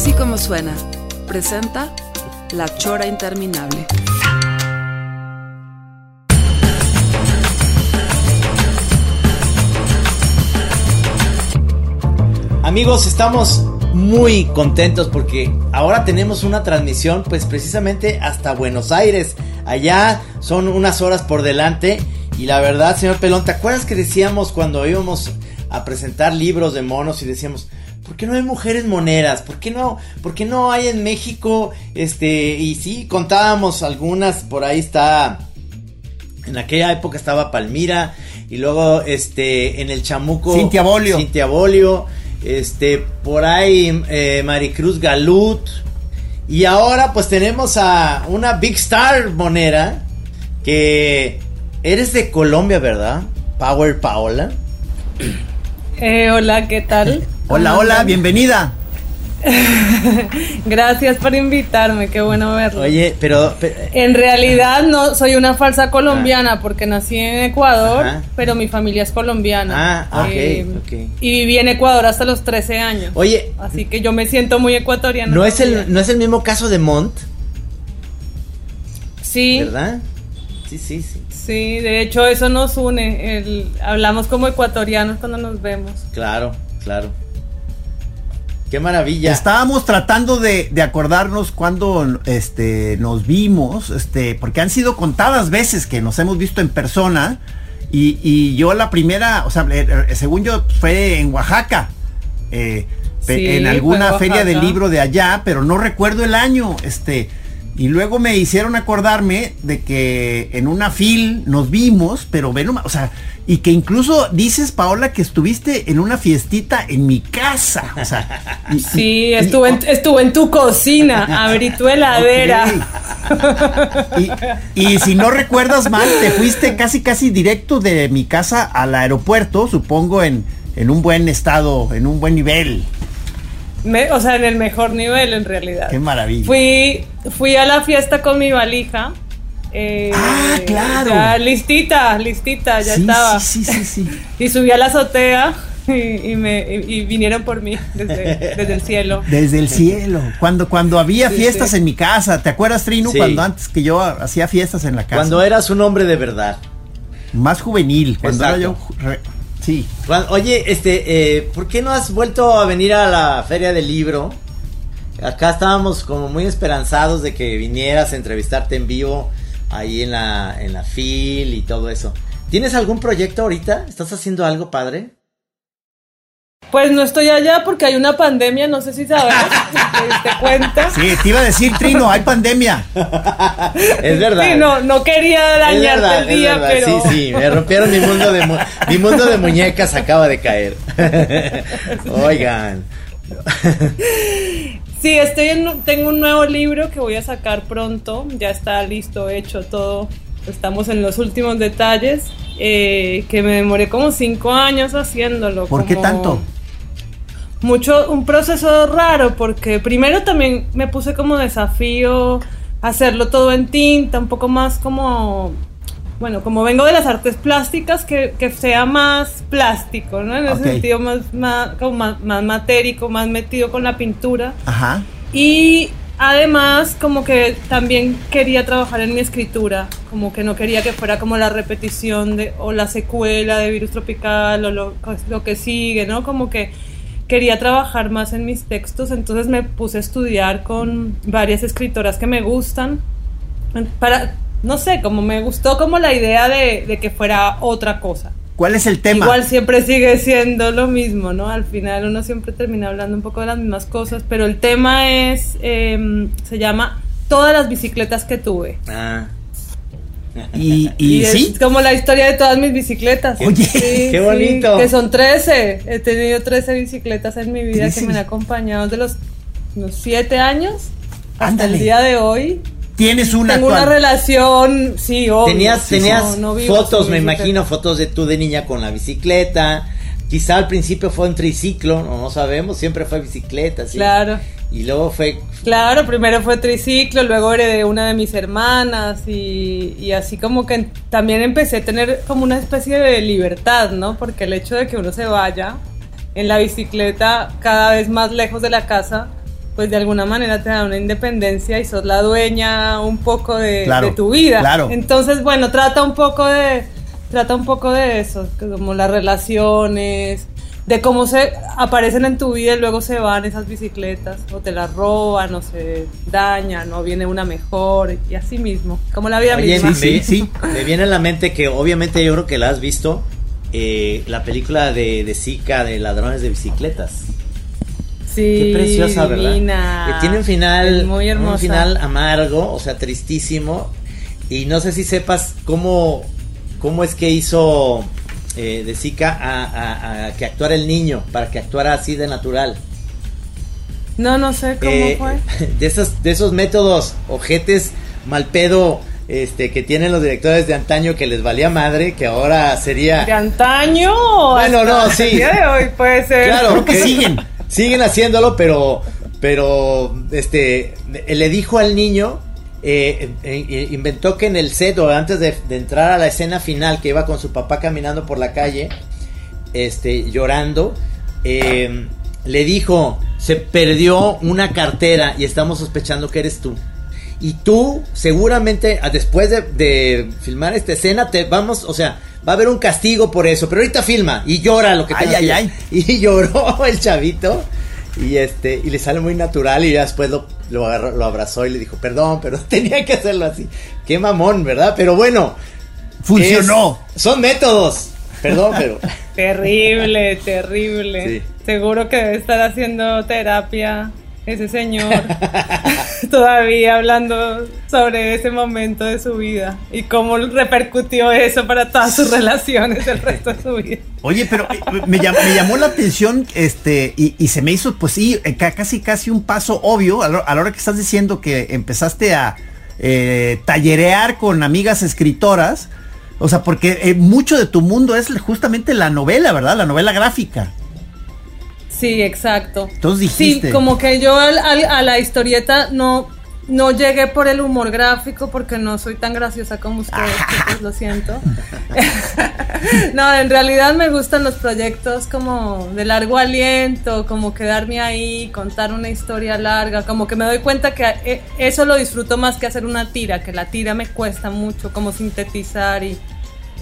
Así como suena, presenta La Chora Interminable. Amigos, estamos muy contentos porque ahora tenemos una transmisión pues precisamente hasta Buenos Aires. Allá son unas horas por delante y la verdad, señor Pelón, ¿te acuerdas que decíamos cuando íbamos a presentar libros de monos y decíamos, ¿por qué no hay mujeres moneras? ¿Por qué no, por qué no hay en México? Este, y sí, contábamos algunas, por ahí está en aquella época estaba Palmira y luego este en el Chamuco Cintia Bolio. Cintia Bolio, este por ahí eh, Maricruz Galut y ahora pues tenemos a una big star monera que eres de Colombia, ¿verdad? Power Paola. Eh, hola, ¿qué tal? Hola, hola, bienvenida. Gracias por invitarme, qué bueno verlo. Oye, pero, pero- En realidad no soy una falsa colombiana porque nací en Ecuador, Ajá. pero mi familia es colombiana. Ah, ok, ok. Y viví en Ecuador hasta los 13 años. Oye, Así que yo me siento muy ecuatoriana. no es el no es el mismo caso de Mont, Sí, ¿verdad? Sí, sí, sí. sí, de hecho eso nos une. el- hablamos como ecuatorianos cuando nos vemos. Claro, claro. Qué maravilla. Estábamos tratando de, de acordarnos cuando este, nos vimos, este, porque han sido contadas veces que nos hemos visto en persona. Y, y yo la primera, o sea, eh, eh, según yo, fue en Oaxaca. eh, Sí, en alguna feria del Oaxaca. libro de allá, pero no recuerdo el año. Este, y luego me hicieron acordarme de que en una fil nos vimos, pero ven, o sea, y que incluso dices, Paola, que estuviste en una fiestita en mi casa. O sea, y- Sí, y- estuve en, y- estuve en tu cocina, abrí tu heladera. Y, y si no recuerdas mal, te fuiste casi casi directo de mi casa al aeropuerto, supongo en, en un buen estado, en un buen nivel. Me- o sea, en el mejor nivel en realidad. Qué maravilla. Fui, fui a la fiesta con mi valija. eh, Ah, claro. Ya listita, listita, ya sí, estaba. sí, sí, sí, sí. Y subí a la azotea y, y me, y, y vinieron por mí desde, desde el cielo. Desde el cielo. Cuando, cuando había Sí, fiestas sí. en mi casa, ¿te acuerdas, Trino? Sí. Cuando antes que yo hacía fiestas en la casa. Cuando eras un hombre de verdad. Más juvenil, cuando era yo. Sí. Oye, este, eh, ¿por qué no has vuelto a venir a la feria del libro? Acá estábamos como muy esperanzados de que vinieras a entrevistarte en vivo ahí en la, en la FIL y todo eso. ¿Tienes algún proyecto ahorita? ¿Estás haciendo algo padre? Pues no estoy allá porque hay una pandemia, no sé si sabes, ¿te diste cuenta? Sí, te iba a decir, Trino, hay pandemia. Es verdad. Sí, no, no quería dañarte verdad, el día, verdad. pero... Sí, sí, me rompieron mi mundo de mu- mi mundo de muñecas acaba de caer. Oigan. Sí, estoy en, tengo un nuevo libro que voy a sacar pronto, ya está listo, hecho todo, estamos en los últimos detalles, eh, que me demoré como cinco años haciéndolo. ¿Por qué tanto? Mucho, un proceso raro, porque primero también me puse como desafío hacerlo todo en tinta, un poco más como, bueno, como vengo de las artes plásticas, que, que sea más plástico, ¿no? En ese Ok. sentido más, más, como más, más matérico, más metido con la pintura. Ajá. Y además como que también quería trabajar en mi escritura, como que no quería que fuera como la repetición de, o la secuela de Virus Tropical o lo, lo que sigue, ¿no? Como que quería trabajar más en mis textos, entonces me puse a estudiar con varias escritoras que me gustan, para, no sé, como me gustó como la idea de, de que fuera otra cosa. ¿Cuál es el tema? Igual siempre sigue siendo lo mismo, ¿no? Al final uno siempre termina hablando un poco de las mismas cosas, pero el tema es, eh, se llama Todas las bicicletas que tuve. Ah. Y, y, Y, sí, es como la historia de todas mis bicicletas. Oye, qué bonito. que son 13. He tenido 13 bicicletas en mi vida 13. que me han acompañado desde los, los 7 años hasta Ándale. el día de hoy. tienes una Tengo una relación, sí, obvio. Tenías, tenías no, no vivo fotos, me imagino, fotos de tú de niña con la bicicleta. Quizá al principio fue un triciclo, no, no sabemos, siempre fue bicicleta, sí. Claro. Y luego fue Claro, primero fue triciclo, luego heredé una de mis hermanas y, y así como que también empecé a tener como una especie de libertad, ¿no? Porque el hecho de que uno se vaya en la bicicleta cada vez más lejos de la casa, pues de alguna manera te da una independencia y sos la dueña un poco de, Claro, de tu vida. claro. Entonces, bueno, trata un poco de trata un poco de eso, como las relaciones, de cómo se aparecen en tu vida y luego se van esas bicicletas, o te las roban, o se dañan, o viene una mejor, y así mismo, como la vida Oye, misma. me, Sí, sí. me viene a la mente que obviamente yo creo que la has visto, eh, la película de, de Zika de ladrones de bicicletas. Sí, Qué preciosa, ¿verdad? Que tiene un final, muy hermosa. un final amargo, o sea, tristísimo. Y no sé si sepas cómo, cómo es que hizo eh, de Zika a, a- a que actuara el niño, para que actuara así de natural. No, no sé cómo Eh, fue. De esos, de esos métodos ojetes mal pedo este, que tienen los directores de antaño que les valía madre, que ahora sería... De antaño. Bueno, no, el sí. día de hoy puede ser. Claro, Creo que siguen. Siguen haciéndolo, pero, pero, este, le dijo al niño, eh, eh, eh, inventó que en el set o antes de, de entrar a la escena final, que iba con su papá caminando por la calle, este, llorando, eh, le dijo, se perdió una cartera y estamos sospechando que eres tú. Y tú, seguramente, después de, de filmar esta escena, te vamos, o sea, va a haber un castigo por eso. Pero ahorita filma y llora lo que Ay, ay. Y lloró el chavito. Y este, y le sale muy natural. Y ya después lo, lo agarró, lo abrazó y le dijo, perdón, pero tenía que hacerlo así. Qué mamón, ¿verdad? Pero bueno. Funcionó. es- son métodos. Perdón, pero. Terrible, terrible. Sí. Seguro que debe estar haciendo terapia ese señor. Todavía hablando sobre ese momento de su vida y cómo repercutió eso para todas sus relaciones el resto de su vida. Oye, pero eh, me, llam- me llamó la atención, este, y, y se me hizo, pues sí, eh, ca- casi casi un paso obvio a la hora que estás diciendo que empezaste a eh, tallerear con amigas escritoras. O sea, porque eh, mucho de tu mundo es justamente la novela, ¿verdad? La novela gráfica. Sí, exacto. Entonces dijiste. Sí, como que yo al- al- a la historieta no, no llegué por el humor gráfico porque no soy tan graciosa como ustedes, chicos, lo siento. no, en realidad me gustan los proyectos como de largo aliento, como quedarme ahí, contar una historia larga, como que me doy cuenta que eh, eso lo disfruto más que hacer una tira, que la tira me cuesta mucho como sintetizar y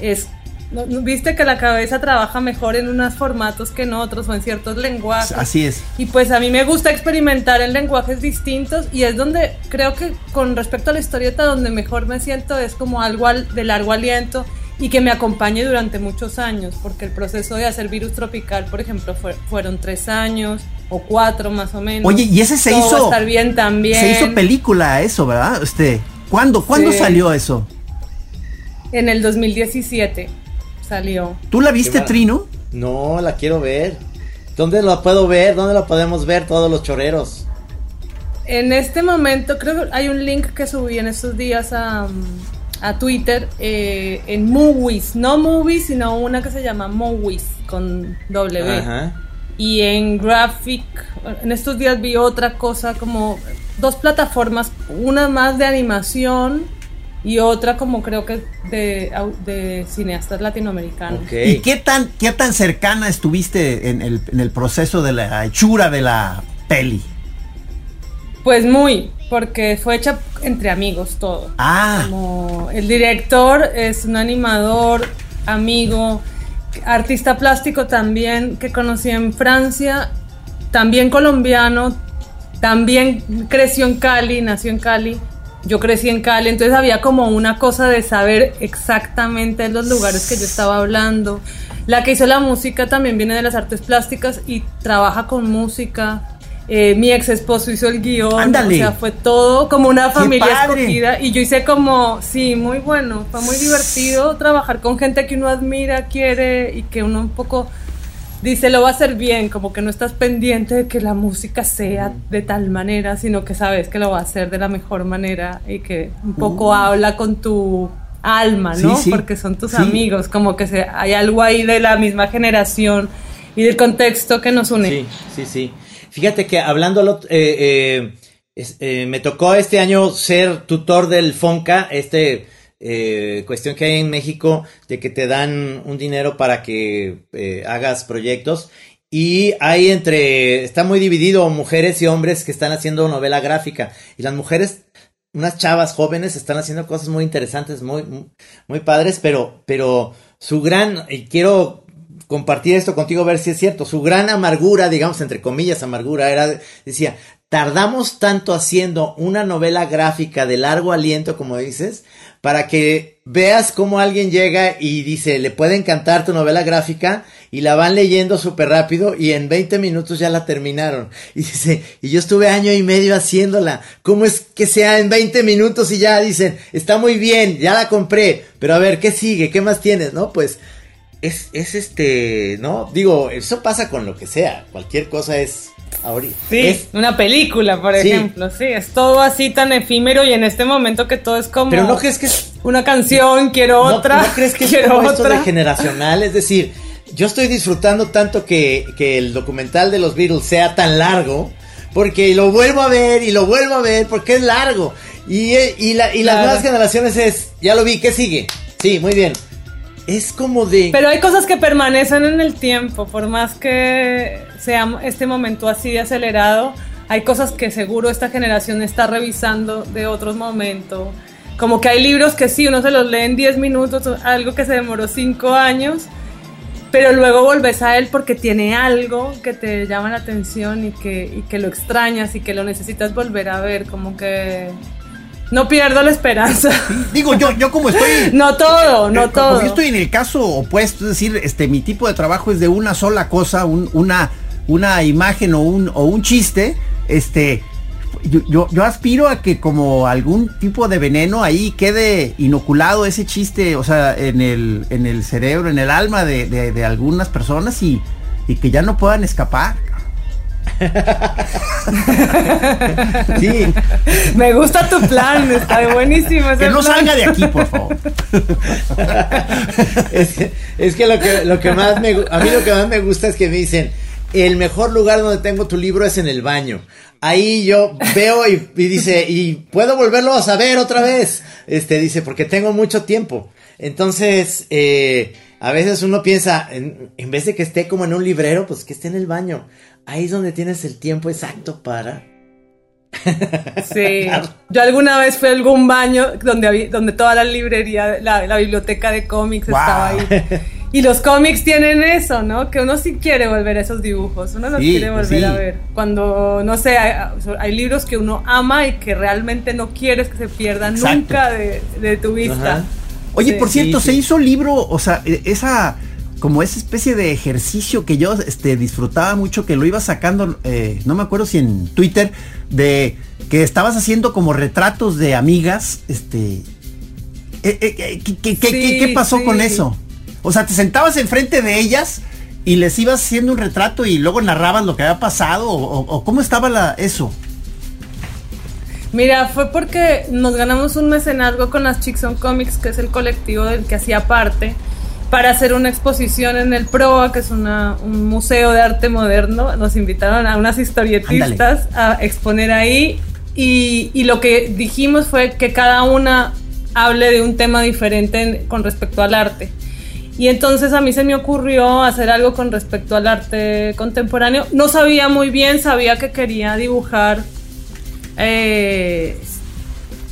es ¿no- no- Viste que la cabeza trabaja mejor en unos formatos que en otros o en ciertos lenguajes. Así es. Y pues a mí me gusta experimentar en lenguajes distintos y es donde creo que con respecto a la historieta donde mejor me siento es como algo al- de largo aliento y que me acompañe durante muchos años, porque el proceso de hacer virus tropical, por ejemplo, fue- fueron tres años o cuatro más o menos. Oye, y ese se Todo hizo. estar bien también. Se hizo película eso, ¿verdad? Este, ¿cuándo, ¿cuándo Sí. salió eso? En el 2017 salió. ¿Tú la viste, Trino? No, la quiero ver. ¿Dónde la puedo ver? ¿Dónde la podemos ver todos los choreros? En este momento, creo que hay un link que subí en estos días a, a Twitter eh, en Movies, no Movies, sino una que se llama Movies con W. Ajá. Y en Graphic, en estos días vi otra cosa como dos plataformas, una más de animación y otra como creo que de, de cineastas latinoamericanos. ¿Y qué tan, qué tan cercana estuviste en el, en el proceso de la hechura de la peli? Pues muy, porque fue hecha entre amigos todo. Ah, Como el director es un animador, amigo, artista plástico también que conocí en Francia, también colombiano, también creció en Cali, nació en Cali. Yo crecí en Cali, entonces había como una cosa de saber exactamente los lugares que yo estaba hablando. La que hizo la música también viene de las artes plásticas y trabaja con música. eh, mi ex esposo hizo el guion, Ándale. o sea, fue todo como una familia escogida y yo hice como, sí, muy bueno, fue muy divertido trabajar con gente que uno admira, quiere y que uno un poco dice lo va a hacer bien, como que no estás pendiente de que la música sea de tal manera, sino que sabes que lo va a hacer de la mejor manera y que un poco habla con tu alma, ¿no? Sí, sí. Porque son tus Sí. amigos, como que se, hay algo ahí de la misma generación y del contexto que nos une. Sí, sí, sí. Fíjate que hablando, eh, eh, eh, me tocó este año ser tutor del FONCA, este eh, cuestión que hay en México de que te dan un dinero para que eh, hagas proyectos. Y hay entre, está muy dividido mujeres y hombres que están haciendo novela gráfica. Y las mujeres, unas chavas jóvenes están haciendo cosas muy interesantes, muy, muy, padres, pero, pero su gran, y quiero compartir esto contigo, ver si es cierto. Su gran amargura, digamos, entre comillas, amargura, era, decía, tardamos tanto haciendo una novela gráfica de largo aliento, como dices, para que veas cómo alguien llega y dice, le puede encantar tu novela gráfica y la van leyendo súper rápido y en 20 minutos ya la terminaron. Y dice, y yo estuve año y medio haciéndola. ¿Cómo es que sea en 20 minutos y ya dicen, está muy bien, ya la compré, pero a ver, ¿qué sigue? ¿Qué más tienes? ¿No? Pues es, es este, ¿no? Digo, eso pasa con lo que sea, cualquier cosa es ahorita. Sí, Es- una película, por Sí. ejemplo, sí, es todo así tan efímero y en este momento que todo es como pero no crees que es una canción, quiero ¿No- otra, ¿No, crees que es quiero como esto otra. de generacional? Es decir, yo estoy disfrutando tanto que, que el documental de los Beatles sea tan largo, porque lo vuelvo a ver y lo vuelvo a ver porque es largo. Y, eh, y, la- y las Claro. nuevas generaciones es, ya lo vi, ¿qué sigue? Sí, muy bien. Es como de... Pero hay cosas que permanecen en el tiempo, por más que sea este momento así de acelerado, hay cosas que seguro esta generación está revisando de otros momentos. Como que hay libros que sí, uno se los lee en 10 minutos, algo que se demoró 5 años, pero luego volves a él porque tiene algo que te llama la atención y que, y que lo extrañas y que lo necesitas volver a ver, como que no pierdo la esperanza. Digo, yo, yo como estoy. No todo, no Eh, como todo. Yo estoy en el caso opuesto, es decir, este, mi tipo de trabajo es de una sola cosa, un- una, una imagen o un, o un chiste, este, yo, yo, yo aspiro a que como algún tipo de veneno ahí quede inoculado ese chiste, o sea, en el, en el cerebro, en el alma de, de- de algunas personas y, y que ya no puedan escapar. Sí, Me gusta tu plan, está buenísimo. ese Que no plan. salga de aquí, por favor. es, que- es que lo que, lo que más me, a mí lo que más me gusta es que me dicen, el mejor lugar donde tengo tu libro es en el baño. Ahí yo veo y, y dice, y puedo volverlo a saber otra vez. Este dice, porque tengo mucho tiempo. Entonces, eh, a veces uno piensa, en, en vez de que esté como en un librero, pues que esté en el baño. Ahí es donde tienes el tiempo exacto para. Sí. Yo alguna vez fui a algún baño donde, había- donde toda la librería, la, la biblioteca de cómics Wow. estaba ahí. Y los cómics tienen eso, ¿no? Que uno sí quiere volver a esos dibujos, uno los Sí, quiere volver sí. a ver. Cuando, no sé, hay, hay libros que uno ama y que realmente no quieres que se pierdan Exacto. nunca de, de tu vista. Ajá. Oye, Sí. por cierto, Sí, se sí. hizo libro, o sea, e- esa como esa especie de ejercicio que yo este, disfrutaba mucho, que lo iba sacando, eh, no me acuerdo si en Twitter, de que estabas haciendo como retratos de amigas, este, eh, eh, eh, ¿qué, qué- qué- Sí, qué- qué pasó sí. con eso? O sea, te sentabas enfrente de ellas y les ibas haciendo un retrato y luego narrabas lo que había pasado, o, cómo estaba la, eso. Mira, fue porque nos ganamos un mecenazgo con las Chicks on Comics, que es el colectivo del que hacía parte, para hacer una exposición en el PROA, que es una- un museo de arte moderno. Nos invitaron a unas historietistas a exponer ahí y, y lo que dijimos fue que cada una hable de un tema diferente en- con respecto al arte. Y entonces a mí se me ocurrió hacer algo con respecto al arte contemporáneo. No sabía muy bien, sabía que quería dibujar eh,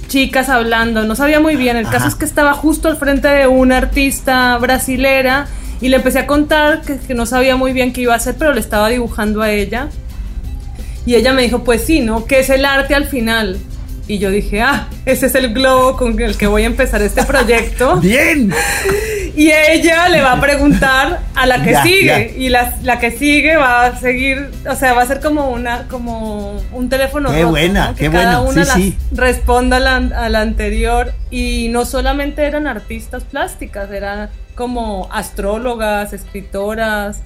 chicas hablando, no sabía muy bien. El caso es que estaba justo al frente de una artista brasilera y le empecé a contar que, que no sabía muy bien qué iba a hacer, pero le estaba dibujando a ella. Y ella me dijo, pues sí, ¿no? ¿Qué es el arte al final? Y yo dije, ah, ese es el globo con el que voy a empezar este proyecto. Bien. Y ella le va a preguntar a la que Ya, sigue. ya. Y la, la que sigue va a seguir, o sea, va a ser como una, como un teléfono Qué roto, buena, ¿no? qué que cada una sí, responda a la, a la anterior. Y no solamente eran artistas plásticas, eran como astrólogas, escritoras,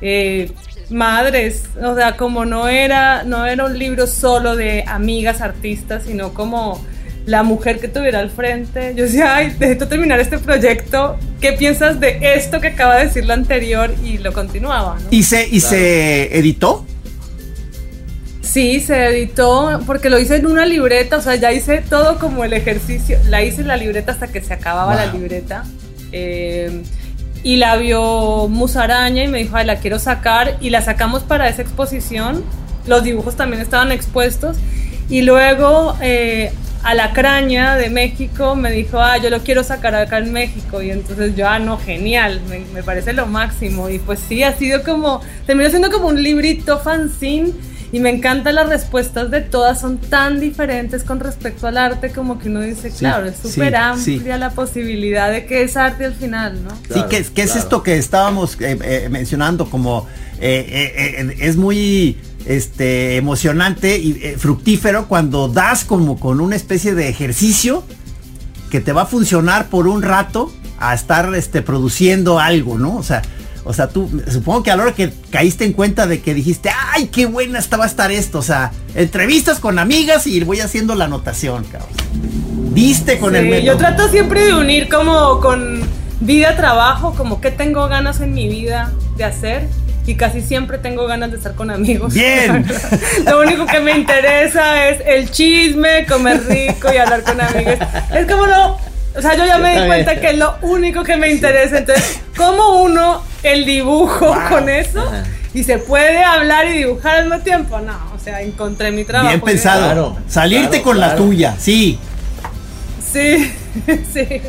eh, madres. O sea, como no era, no era un libro solo de amigas artistas, sino como la mujer que tuviera al frente. Yo decía, ay, necesito terminar este proyecto. ¿Qué piensas de esto que acaba de decir la anterior? Y lo continuaba, ¿no? ¿Y se, y se editó? Sí, se editó porque lo hice en una libreta, o sea, ya hice todo como el ejercicio. La hice en la libreta hasta que se acababa la libreta. Eh, y la vio Musaraña y me dijo, ay, la quiero sacar. Y la sacamos para esa exposición. Los dibujos también estaban expuestos. Y luego eh, Alacraña de México me dijo, ah, yo lo quiero sacar acá en México. Y entonces yo, ah, no, genial, me, me parece lo máximo. Y pues sí, ha sido como, terminó siendo como un librito fanzine. Y me encantan las respuestas de todas, son tan diferentes con respecto al arte, como que uno dice, claro, es súper sí. amplia la posibilidad de que es arte al final, ¿no? sí, ¿qué, es- esto que estábamos eh, eh, mencionando? Como eh, eh, eh, es muy este, emocionante y eh, fructífero cuando das como con una especie de ejercicio que te va a funcionar por un rato a estar este, produciendo algo, ¿no? O sea, o sea, tú, supongo que a la hora que caíste en cuenta de que dijiste, ay, qué buena esta va a estar esto, o sea, entrevistas con amigas y voy haciendo la anotación, cabrón. Diste con Sí, el método. yo trato siempre de unir como con vida, trabajo, como que tengo ganas en mi vida de hacer. Y casi siempre tengo ganas de estar con amigos. Bien. Lo único que me interesa es el chisme, comer rico y hablar con amigos. Es como lo. O sea, yo ya me di cuenta que es lo único que me interesa. Entonces, ¿cómo uno el dibujo con eso? Ajá. Y se puede hablar y dibujar al mismo tiempo. No, o sea, encontré mi trabajo. Bien pensado. Claro, Salirte claro, con la tuya, sí. Sí, sí.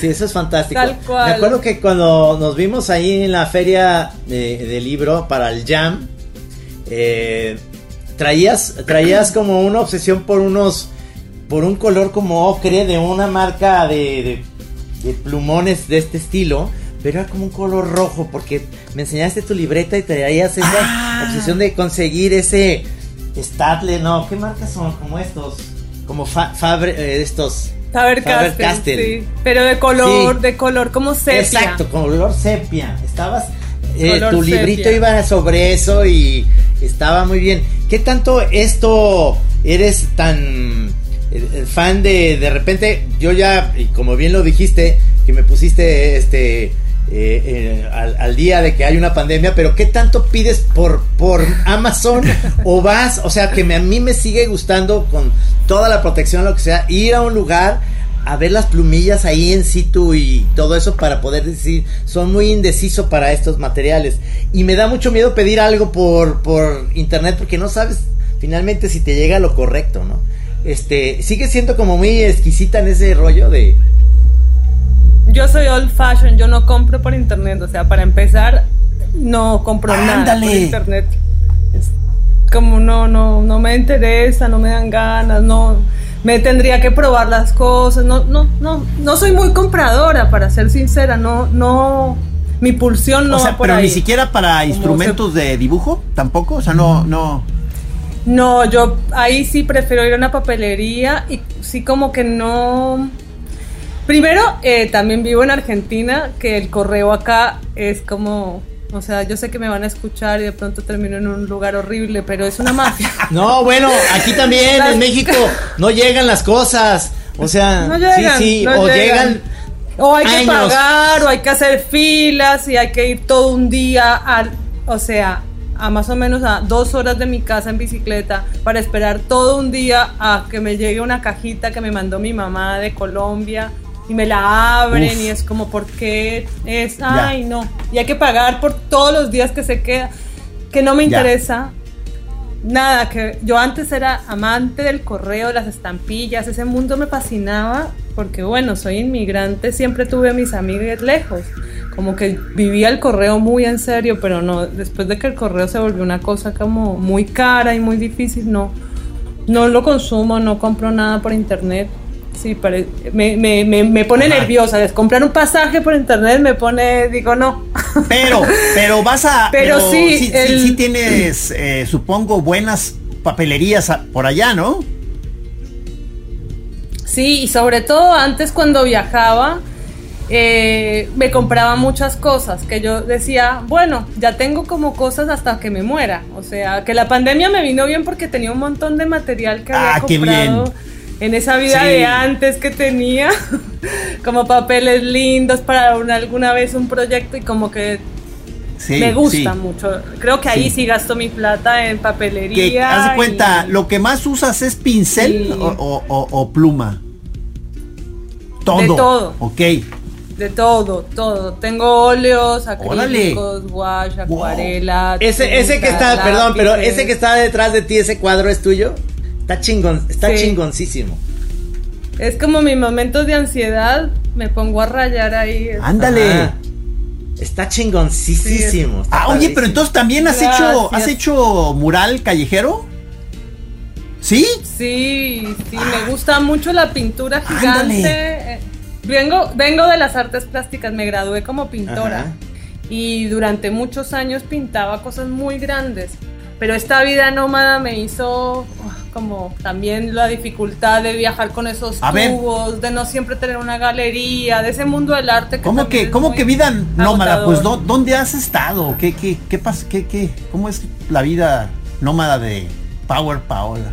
Sí, eso es fantástico. Tal cual. Me acuerdo que cuando nos vimos ahí en la feria de, de libro para el Jam, eh, traías, traías como una obsesión por unos, por un color como ocre de una marca de, de- de plumones de este estilo. Pero era como un color rojo, porque me enseñaste tu libreta y traías esa Ah. obsesión de conseguir ese Statle, no, ¿qué marcas son? Como estos, como fa- Fabre, eh, estos. Faber Castell, sí. Pero de color, Sí. de color como sepia. Exacto, color sepia. Estabas. eh, tu librito sepia. iba sobre eso y estaba muy bien. ¿Qué tanto esto eres tan eh, eh, fan de de repente? Yo ya, y como bien lo dijiste, que me pusiste este eh, eh, al, al día de que hay una pandemia, pero ¿qué tanto pides por, por Amazon o vas? O sea, que me- a mí me sigue gustando con toda la protección, lo que sea, ir a un lugar a ver las plumillas ahí en situ y todo eso para poder decir, son muy indeciso para estos materiales. Y me da mucho miedo pedir algo por, por internet porque no sabes finalmente si te llega lo correcto, ¿no? Este, sigue siendo como muy exquisita en ese rollo de... Yo soy old fashion, yo no compro por internet. O sea, para empezar, no compro nada por internet. Es como no, no, no me interesa, no me dan ganas, no. Me tendría que probar las cosas. No, no, no, no soy muy compradora, para ser sincera. No, no. Mi pulsión no o sea, va por pero ahí. ni siquiera para instrumentos de dibujo, tampoco. O sea, no, no. No, yo ahí sí prefiero ir a una papelería y sí como que no... Primero, eh, también vivo en Argentina, que el correo acá es como... O sea, yo sé que me van a escuchar y de pronto termino en un lugar horrible, pero es una mafia. No, bueno, aquí también en México no llegan las cosas. O sea, No llegan, sí, sí, no o llegan. llegan... O hay que pagar, o hay que hacer filas, y hay que ir todo un día al, o sea, a más o menos a dos horas de mi casa en bicicleta para esperar todo un día a que me llegue una cajita que me mandó mi mamá de Colombia y me la abren Uf. y es como, ¿por qué es? Ay, no. Y hay que pagar por todos los días que se queda, que no me Ya. interesa. Nada, que yo antes era amante del correo, las estampillas, ese mundo me fascinaba porque bueno, soy inmigrante, siempre tuve a mis amigas lejos, como que vivía el correo muy en serio, pero no, después de que el correo se volvió una cosa como muy cara y muy difícil, no, no lo consumo, no compro nada por internet. Sí, pare- me, me, me, me pone Ajá. nerviosa. Comprar un pasaje por internet me pone, digo, no. Pero, pero vas a. Pero sí, sí, sí, el- sí tienes, eh, supongo, buenas papelerías por allá, ¿no? Sí, y sobre todo antes cuando viajaba, eh, me compraba muchas cosas que yo decía, bueno, ya tengo como cosas hasta que me muera. O sea, que la pandemia me vino bien porque tenía un montón de material que había Ah, qué comprado bien. En esa vida Sí. de antes que tenía, como papeles lindos para una- alguna vez un proyecto y como que Sí. me gusta sí. mucho. Creo que ahí Sí. sí, gasto mi plata en papelería. Que haz cuenta, lo que más usas es pincel Sí. o, o- o- o pluma. Todo. De todo. Ok. De todo, todo. Tengo óleos, acrílicos, wash, Wow. acuarela. Ese, ese que está, perdón, pero ese que está detrás de ti, ese cuadro es tuyo. Está chingón, está Sí. chingoncísimo. Es como mis momentos de ansiedad, me pongo a rayar ahí. Ándale. Ajá. Está chingoncísimo. está Ah, oye, pero entonces también has Gracias. hecho, has hecho mural callejero. ¿Sí? Sí, sí, me gusta mucho la pintura gigante. Ándale. Eh, Vengo, vengo de las artes plásticas, me gradué como pintora Ajá. y durante muchos años pintaba cosas muy grandes. Pero esta vida nómada me hizo como también la dificultad de viajar con esos A ver. tubos, de no siempre tener una galería, de ese mundo del arte. Que ¿Cómo que, cómo que vida nómada? agotador. Pues ¿dó- ¿dónde has estado? ¿Qué, qué, qué pasa? ¿Qué, qué? ¿Cómo es la vida nómada de Power Paola?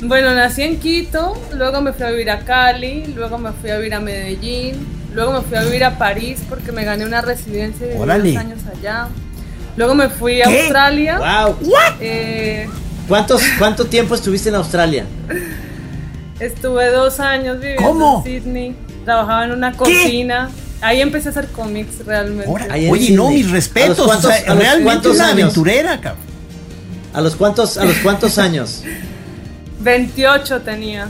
Bueno, nací en Quito, luego me fui a vivir a Cali, luego me fui a vivir a Medellín, luego me fui a vivir a París porque me gané una residencia Órale. dos años allá. Luego me fui a ¿Qué? Australia. Wow. eh, ¿Cuántos, ¿Cuánto tiempo estuviste en Australia? estuve dos años viviendo ¿Cómo? en Sydney, trabajaba en una cocina. Ahí empecé a hacer cómics realmente. Ahora, oye, no, Sydney. mis ¿A respetos. los cuántos- o sea, a los realmente cuántos una años? aventurera, cabrón. ¿A los cuántos, a los cuántos años? 28 tenía.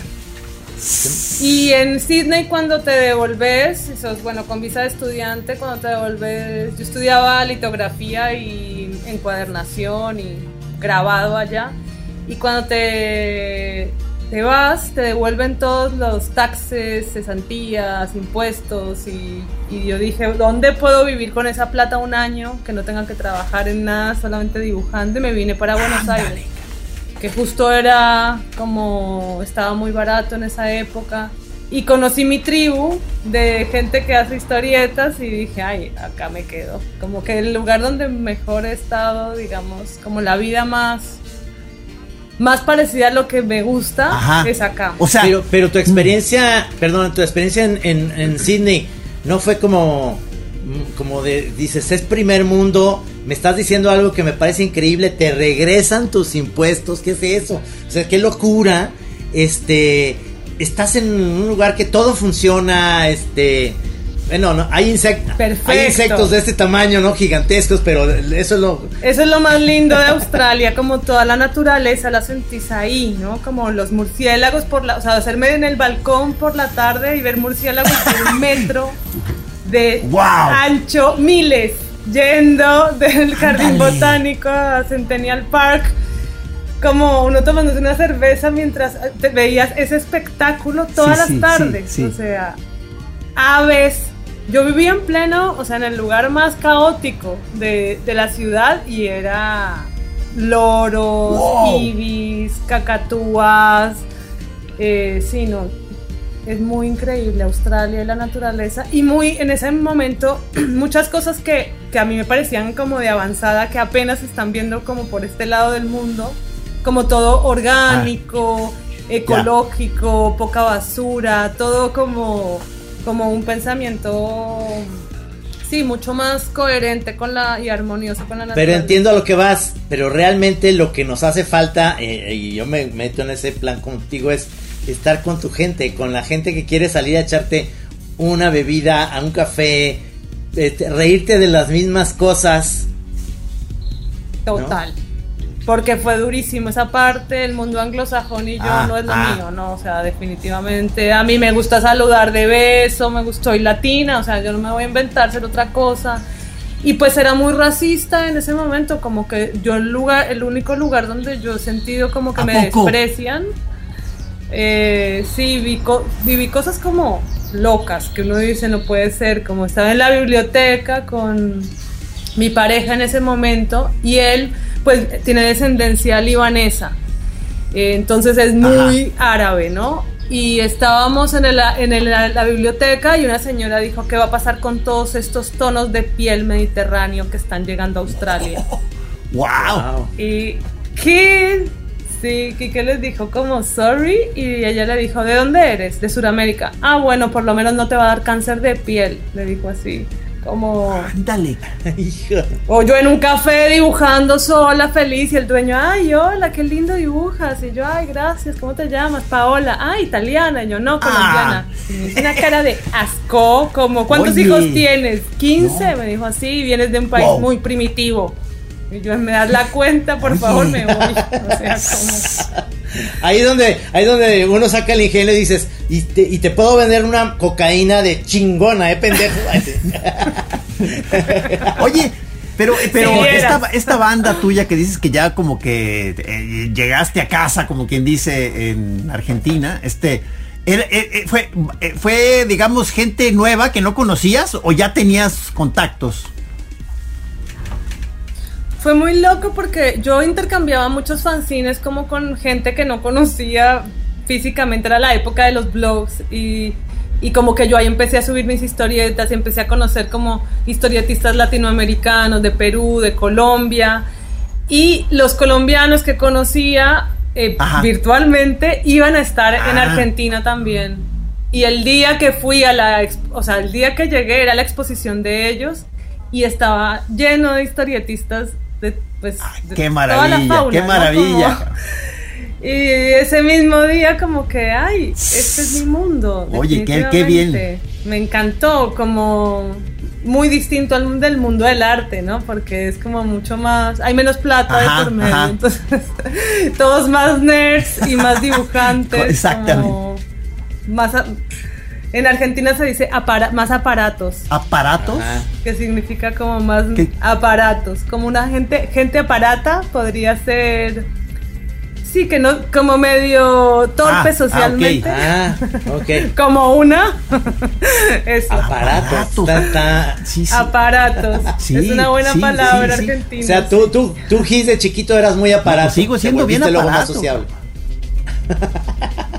Y en Sydney cuando te devolves, bueno, con visa de estudiante, cuando te devolves, yo estudiaba litografía y encuadernación y grabado allá. Y cuando te, te vas, te devuelven todos los taxes, cesantías, impuestos. Y, y yo dije, ¿dónde puedo vivir con esa plata un año? Que no tenga que trabajar en nada, solamente dibujando. Y me vine para Buenos Aires que justo era como estaba muy barato en esa época y conocí mi tribu de gente que hace historietas y dije, ay, acá me quedo. Como que el lugar donde mejor he estado, digamos, como la vida más más parecida a lo que me gusta Ajá. es acá. O sea, pero, pero tu experiencia, perdón, tu experiencia en, en, en Sydney no fue como, mm, como de, dices, es primer mundo, me estás diciendo algo que me parece increíble, te regresan tus impuestos, ¿qué es eso? O sea, qué locura, este, estás en un lugar que todo funciona, este, bueno, no, hay, insect- Perfecto. hay insectos de este tamaño, ¿no? Gigantescos, pero eso es lo... Eso es lo más lindo de Australia, como toda la naturaleza la sentís ahí, ¿no? Como los murciélagos por la, o sea, hacerme en el balcón por la tarde y ver murciélagos de un metro de ¡Wow! ancho, miles, yendo del jardín botánico a Centennial Park. Como uno tomándose una cerveza mientras te veías ese espectáculo todas Sí, sí, las tardes. sí, sí. O sea, aves. Yo vivía en pleno, o sea, en el lugar más caótico de, de la ciudad y era loros, Wow. ibis, cacatúas. Eh, sí, no. Es muy increíble Australia y la naturaleza. Y muy, en ese momento, muchas cosas que, que a mí me parecían como de avanzada, que apenas están viendo como por este lado del mundo. Como todo orgánico, ecológico, poca basura, todo como, como un pensamiento, sí, mucho más coherente con la y armonioso con la Pero naturaleza. entiendo a lo que vas, pero realmente lo que nos hace falta, eh, y yo me meto en ese plan contigo, es estar con tu gente, con la gente que quiere salir a echarte una bebida, a un café, este, reírte de las mismas cosas. Total. Porque fue durísimo esa parte, el mundo anglosajón y yo Ah, no es lo ah. mío, ¿no? O sea, definitivamente. A mí me gusta saludar de beso, me gusta, soy latina, o sea, yo no me voy a inventar ser otra cosa. Y pues era muy racista en ese momento, como que yo el lugar, el único lugar donde yo he sentido como que ¿A me poco? desprecian Eh, sí, vi co- viví cosas como locas, que uno dice no puede ser, como estaba en la biblioteca con mi pareja en ese momento y él pues tiene descendencia libanesa, Eh, entonces es muy árabe, ¿no? Y estábamos en, el- en el- la biblioteca y una señora dijo, ¿qué va a pasar con todos estos tonos de piel mediterráneo que están llegando a Australia? ¡Wow! Wow. Y ¿qué? Sí, Kike les dijo como sorry y ella le dijo, ¿de dónde eres? De Sudamérica. Ah, bueno, por lo menos no te va a dar cáncer de piel, le dijo así. Como... Ándale. Hijo. O yo en un café dibujando sola, feliz, y el dueño, ay, hola, qué lindo dibujas. Y yo, ay, gracias, ¿cómo te llamas? Paola. Ah, italiana. Y yo, no, colombiana. Hizo una cara de asco, como, ¿cuántos Oye. hijos tienes? 15, me dijo así, y vienes de un país Wow. muy primitivo. Y yo, me das la cuenta, por favor, me voy. O sea, como... Ahí donde, ahí donde uno saca el ingenio y dices, y te, y te puedo vender una cocaína de chingona, eh, pendejo. Oye, pero, pero Sí, era. esta, esta banda tuya que dices que ya como que eh, llegaste a casa, como quien dice en Argentina, este, era- eh, eh, fue, fue, digamos, gente nueva que no conocías o ya tenías contactos. Fue muy loco porque yo intercambiaba muchos fanzines como con gente que no conocía físicamente, era la época de los blogs y, y como que yo ahí empecé a subir mis historietas y empecé a conocer como historietistas latinoamericanos de Perú, de Colombia y los colombianos que conocía eh, Ajá. virtualmente iban a estar en Ah. Argentina también. Y el día que fui a la, o sea, el día que llegué era la exposición de ellos y estaba lleno de historietistas de, pues, de Qué toda la maravilla, fauna, qué ¿no? maravilla. Como- y ese mismo día como que, ay, este es mi mundo. Oye, qué- qué bien. Me encantó, como muy distinto al mundo del mundo del arte, ¿no? Porque es como mucho más, hay menos plata Ajá, de por medio, ajá. entonces todos más nerds y más dibujantes. Exactamente. como más en Argentina se dice apara- más aparatos ¿Aparatos? Ajá. que significa como más ¿Qué? aparatos, como una gente, gente aparata podría ser, sí, que no, como medio torpe Ah, ah, socialmente, Ah, ok. como una, eso, Aparatos. Aparatos. ta, ta. Sí, sí. aparatos, Sí, es una buena sí, palabra sí, sí. argentina. O sea, tú, tú, tú, Gis, de chiquito eras muy aparato. No, sigo siendo bien luego más aparato. sociable.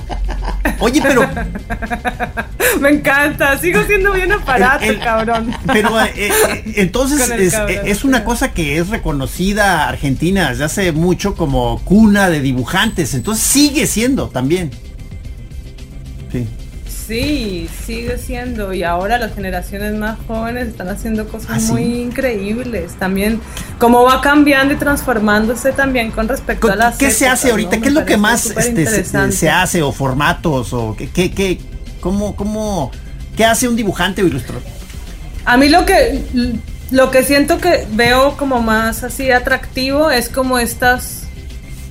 Oye, pero, Me encanta, sigo siendo bien aparato, El- el- cabrón. pero eh, eh, entonces es, cabrón, es una cosa que es reconocida Argentina desde hace mucho como cuna de dibujantes, entonces sigue siendo también. Sí. Sí, sigue siendo. Y ahora las generaciones más jóvenes están haciendo cosas ¿Ah, sí? muy increíbles. También, cómo va cambiando y transformándose también con respecto a las. ¿Qué se hace ahorita? ¿no? ¿Qué es lo que más este, se hace o formatos o qué, qué, qué- cómo, cómo, qué hace un dibujante o ilustrador? A mí lo que lo que siento que veo como más así atractivo es como estas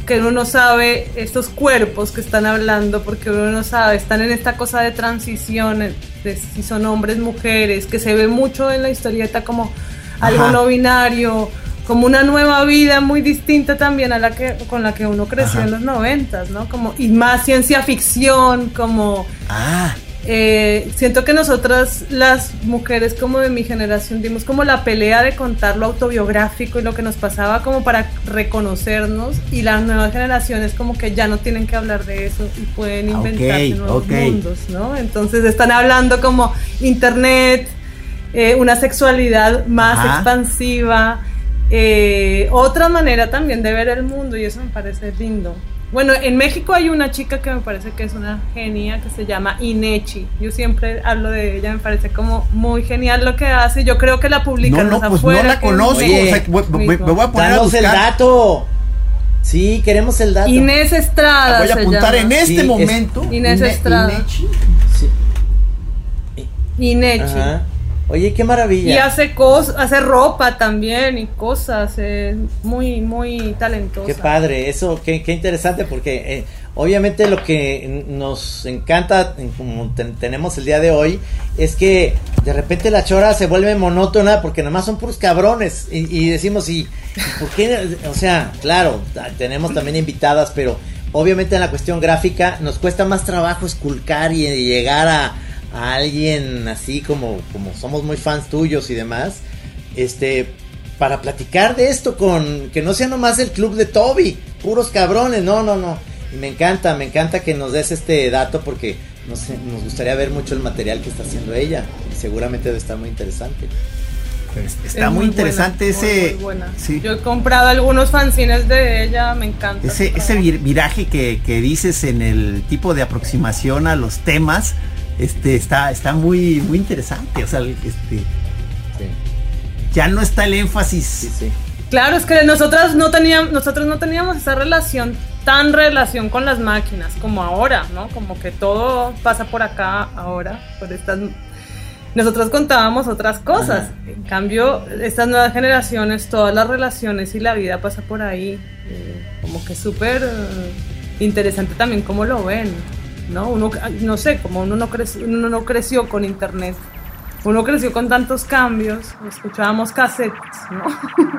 que uno no sabe estos cuerpos que están hablando porque uno no sabe están en esta cosa de transición de si son hombres mujeres que se ve mucho en la historieta como algo no binario como una nueva vida muy distinta también a la que con la que uno creció Ajá. en los noventas no como y más ciencia ficción como Ah, eh, siento que nosotras, las mujeres como de mi generación, dimos como la pelea de contar lo autobiográfico y lo que nos pasaba como para reconocernos y las nuevas generaciones como que ya no tienen que hablar de eso y pueden Ah, inventarse nuevos mundos, ¿no? Entonces están hablando como internet, eh, una sexualidad más Ajá. expansiva, eh, otra manera también de ver el mundo y eso me parece lindo. Bueno, en México hay una chica que me parece que es una genia que se llama Inechi. Yo siempre hablo de ella, me parece como muy genial lo que hace. Yo creo que la publica no, no, pues no afuera la que en conozco. Oye, o sea, me, voy a poner a Danos el dato. Sí, queremos el dato. Inés Estrada. Voy a se apuntar llama. en este Sí, es- momento. Inés Ine- Estrada. Inechi. Sí. Inechi. Ajá. Oye, qué maravilla. Y hace cosas, hace ropa también y cosas, es muy, muy talentosa. Qué padre, eso, qué, qué interesante, porque eh, obviamente lo que nos encanta, en como ten- tenemos el día de hoy, es que de repente la chora se vuelve monótona porque nomás son puros cabrones. Y, y decimos, ¿y, y por qué? O sea, claro, tenemos también invitadas, pero obviamente en la cuestión gráfica nos cuesta más trabajo esculcar y, y llegar a, a alguien así como, como somos muy fans tuyos y demás. Este, para platicar de esto con que no sea nomás el club de Toby, puros cabrones, no, no, no. Y me encanta, me encanta que nos des este dato porque nos gustaría ver mucho el material que está haciendo ella y seguramente debe estar muy interesante. Pues, Es está muy, interesante buena, ese muy buena. sí, Yo he comprado algunos fanzines de ella, me encanta. ese, ese viraje que, que dices en el tipo de aproximación a los temas. Este está, está muy, muy interesante. O sea, este, Sí, ya no está el énfasis. sí, sí. Claro, es que nosotras no teníamos, nosotros no teníamos esa relación, tan relación con las máquinas como ahora, ¿no? Como que todo pasa por acá ahora, por estas nosotros contábamos otras cosas. En cambio, estas nuevas generaciones, todas las relaciones y la vida pasa por ahí. Eh, como que súper eh, interesante también cómo lo ven, ¿no? Uno, no sé, como uno no, creció, uno no creció con internet. Uno creció con tantos cambios, escuchábamos cassettes, ¿no?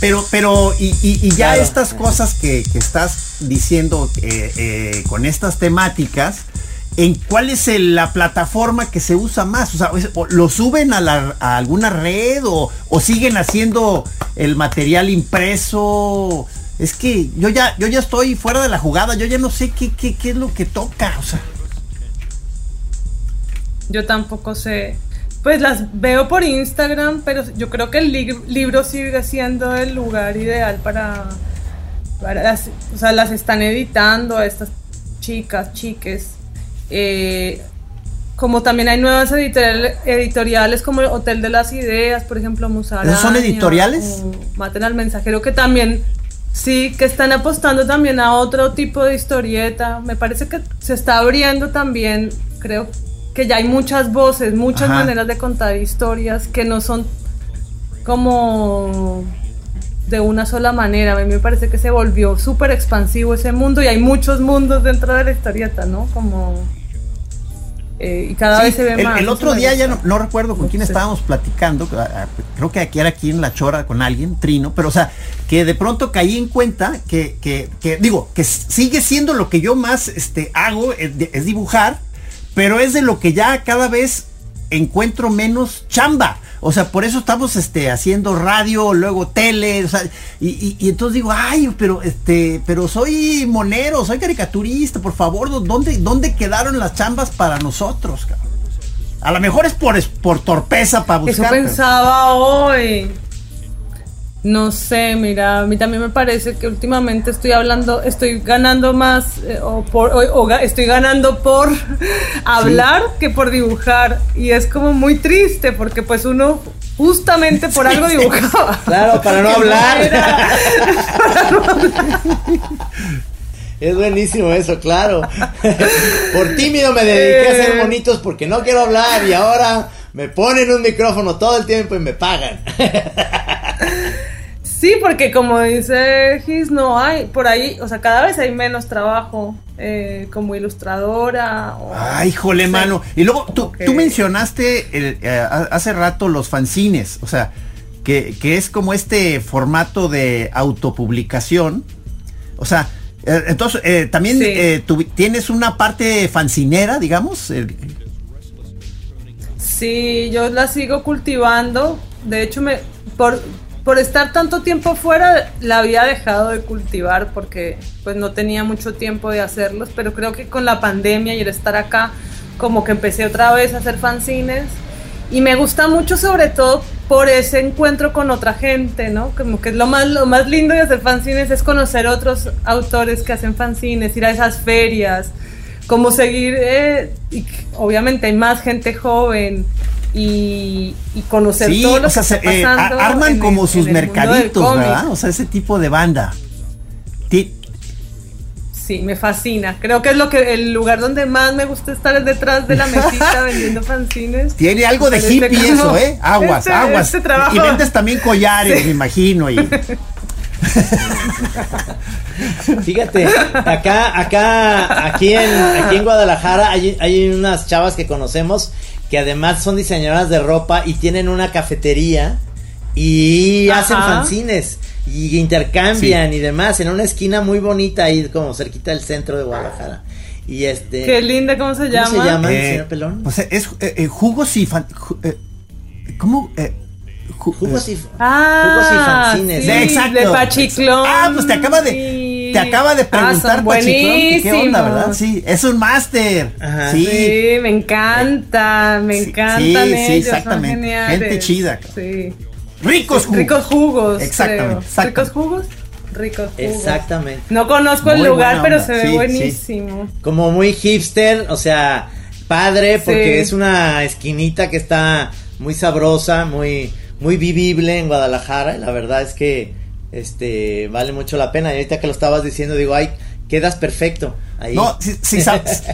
Pero, pero, y, y- y ya Claro. estas cosas que, que estás diciendo eh, eh, con estas temáticas, ¿en cuál es el- la plataforma que se usa más? O sea, ¿lo suben a, la- a alguna red o, o siguen haciendo el material impreso? Es que yo ya, yo ya estoy fuera de la jugada, yo ya no sé qué, qué, qué es lo que toca. O sea, Yo tampoco sé. Pues las veo por Instagram, pero yo creo que el li- libro sigue siendo el lugar ideal para, para las, o sea, las están editando a estas chicas, chiques. Eh, como también hay nuevas editorial- editoriales como el Hotel de las Ideas, por ejemplo, Musaraña. ¿Esos son editoriales? Maten al mensajero, que también, sí, que están apostando también a otro tipo de historieta. Me parece que se está abriendo también, creo que ya hay muchas voces, muchas Ajá. maneras de contar historias que no son como de una sola manera. A mí me parece que se volvió súper expansivo ese mundo y hay muchos mundos dentro de la historieta, ¿no? Como... eh, y cada Sí, vez se ve el, más. el otro día ya no, recuerdo con quién estábamos platicando, creo que aquí era aquí en La Chora con alguien, Trino, pero o sea, que de pronto caí en cuenta que, que, que, digo, que sigue siendo lo que yo más este, hago, es, de- es dibujar, pero es de lo que ya cada vez encuentro menos chamba. O sea, por eso estamos este, haciendo radio, luego tele, o sea, y, y- y entonces digo, ay, pero este, pero soy monero, soy caricaturista, por favor, ¿dónde, dónde quedaron las chambas para nosotros, cabrón? A lo mejor es por, es por torpeza para Eso buscar. pero- pensaba hoy. No sé, mira, a mí también me parece que últimamente estoy hablando, estoy ganando más, eh, o, por, o- estoy ganando por hablar que por dibujar. Y es como muy triste, porque pues uno justamente por algo dibujaba. Claro, para no hablar. era- Es buenísimo eso, claro. Por tímido me dediqué a hacer Eh. monitos porque no quiero hablar y ahora me ponen un micrófono todo el tiempo y me pagan. Sí, porque como dice Gis, no hay, por ahí, o sea, cada vez hay menos trabajo eh, como ilustradora. o- Ay, jole, no sé, mano. Y luego tú, tú mencionaste el, eh, ha- hace rato los fanzines, o sea, que, que es como este formato de autopublicación. O sea, eh, entonces eh, también Sí. eh, tú tienes una parte fancinera, digamos. Sí, yo la sigo cultivando. De hecho, me por, por estar tanto tiempo fuera, la había dejado de cultivar porque pues no tenía mucho tiempo de hacerlos, pero creo que con la pandemia y el estar acá, como que empecé otra vez a hacer fanzines. Y me gusta mucho sobre todo por ese encuentro con otra gente, ¿no? Como que lo más, lo más lindo de hacer fanzines es conocer otros autores que hacen fanzines, ir a esas ferias, como seguir, eh, obviamente hay más gente joven y, y conocer Sí, todo lo o sea, que se- está eh, arman en como el- sus en mercaditos. ¿verdad? O sea, ese tipo de banda. Ti- Sí, me fascina. Creo que es lo que el lugar donde más me gusta estar es detrás de la mesita vendiendo fanzines. Tiene algo de este hippie eso, ¿eh? Aguas, este- aguas. este trabajo- Y vendes también collares, Sí. me imagino. Y... Fíjate, acá, acá, aquí en, aquí en Guadalajara hay, hay unas chavas que conocemos que además son diseñadoras de ropa y tienen una cafetería y Ajá. hacen fanzines. y intercambian y demás en una esquina muy bonita ahí como cerquita del centro de Guadalajara. Y este Qué linda, ¿cómo se ¿Cómo llama? se llama, Eh, señor Pelón? O sea, es eh, eh, jugos y fan- ju- eh, ¿Cómo? Eh, ju- Jugos y, Ah, jugos y fanzines. sí, Sí, exacto. de Pachiclón. Ah, pues te acaba de Sí. te acaba de Ah, preguntar son Pachiclón, que ¿qué onda, verdad? Sí, es un máster. Ajá. Sí. Sí, me encanta, me Sí, encantan sí, sí, ellos, son exactamente. geniales. Gente chida. Sí. Ricos jugos. Ricos jugos. Exactamente, creo. exactamente. Ricos jugos. Ricos jugos. Exactamente. No conozco el lugar, pero se ve buenísimo. Como muy hipster, o sea, padre, porque Sí. es una esquinita que está muy sabrosa, muy, muy vivible en Guadalajara. Y la verdad es que este vale mucho la pena. Y ahorita que lo estabas diciendo, digo, ay, quedas perfecto ahí. No, sí, sí, sabes.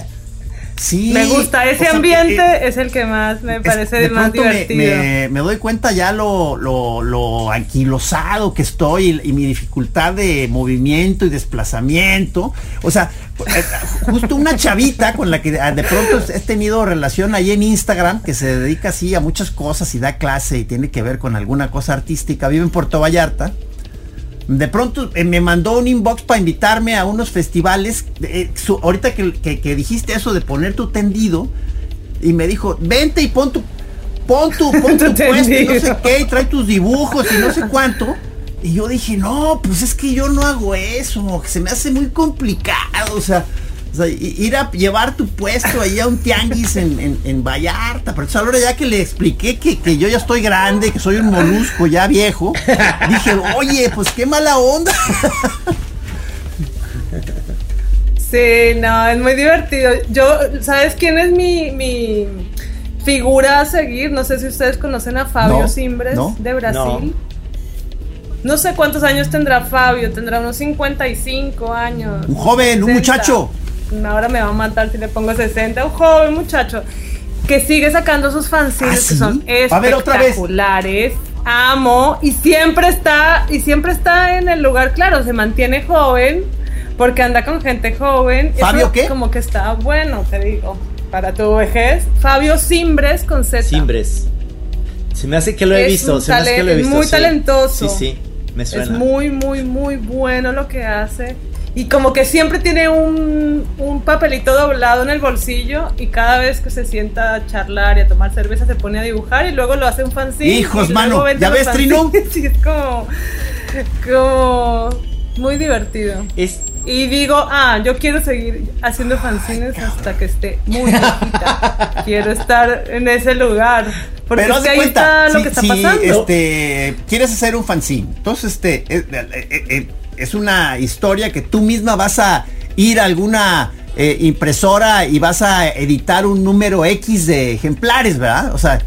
Sí. Me gusta, ese o sea, ambiente eh, es el que más me es- parece de más pronto me- divertido. Me, me doy cuenta ya lo, lo, lo anquilosado que estoy y, y mi dificultad de movimiento y desplazamiento. O sea, eh, justo una chavita con la que ah, de pronto he tenido relación ahí en Instagram, que se dedica así a muchas cosas y da clase y tiene que ver con alguna cosa artística, vive en Puerto Vallarta. De pronto eh, me mandó un inbox para invitarme a unos festivales. eh, su- ahorita que, que- que dijiste eso de poner tu tendido, y me dijo, vente y pon tu, pon tu, pon tu puesto y no sé qué, y trae tus dibujos y no sé cuánto. Y yo dije, no, pues es que yo no hago eso, que se me hace muy complicado, o sea, o sea, i- ir a llevar tu puesto ahí a un tianguis en, en, en Vallarta. Pero entonces ahora ya que le expliqué que, que yo ya estoy grande, que soy un molusco ya viejo, dije, oye, pues qué mala onda. Sí, no, es muy divertido. Yo, ¿sabes quién es mi, mi figura a seguir? No sé si ustedes conocen a Fabio No, Simbres no. de Brasil. No. sé cuántos años tendrá Fabio, tendrá unos 55 años. Un joven, un 60. muchacho. Ahora me va a matar si le pongo 60. Un joven muchacho que sigue sacando sus fanzines ¿Ah, que sí? son otra vez. espectaculares. Amo y siempre está y siempre está en el lugar claro, se mantiene joven porque anda con gente joven. ¿Fabio Eso qué? Como que está bueno, te digo, para tu vejez. Fabio Simbres con Z. Simbres. Se me hace que lo he Es visto, se me hace que lo he visto. muy sí. talentoso. Sí, sí, me suena. Es muy, muy, muy bueno lo que hace. Y como que siempre tiene un, un papelito doblado en el bolsillo y cada vez que se sienta a charlar y a tomar cerveza se pone a dibujar y luego lo hace un fanzine. Hijos, mano, ¿ya ves, Trino? Sí, es como, como muy divertido. Es, Y digo, ah, yo quiero seguir haciendo fanzines hasta que esté muy viejita. quiero estar en ese lugar. Porque Pero es que ahí cuenta, está lo si, que está si, pasando. este, quieres hacer un fanzine, entonces este, eh, eh, eh, eh, es una historia que tú misma vas a ir a alguna eh, impresora y vas a editar un número X de ejemplares, ¿verdad? O sea,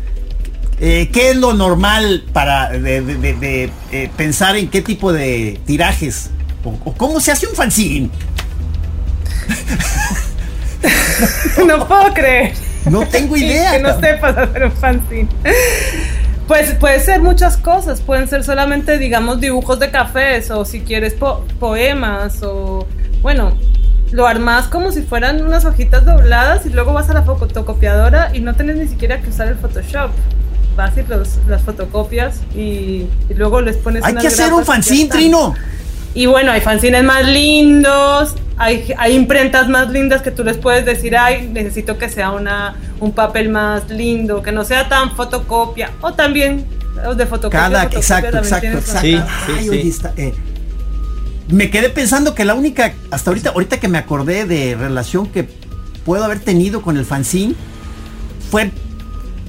eh, ¿qué es lo normal para de, de- de- de, eh, pensar en qué tipo de tirajes? O, o cómo se hace un fanzine? no puedo creer. No tengo idea. que no sepas hacer un fanzine. Pues puede ser muchas cosas, pueden ser solamente, digamos, dibujos de cafés o si quieres po- poemas o, bueno, lo armas como si fueran unas hojitas dobladas y luego vas a la fotocopiadora y no tenés ni siquiera que usar el Photoshop. Vas y los, las fotocopias y, y luego les pones Hay que hacer un fanzine. Trino. Y bueno, hay fanzines más lindos, hay, hay imprentas más lindas que tú les puedes decir, ay, necesito que sea una, un papel más lindo, que no sea tan fotocopia, o también los de fotocopia. Cada, fotocopia exacto, exacto, exacto. Sí, sí, Ay, sí. oye, está, eh, me quedé pensando que la única, hasta ahorita, ahorita que me acordé de relación que puedo haber tenido con el fanzine, fue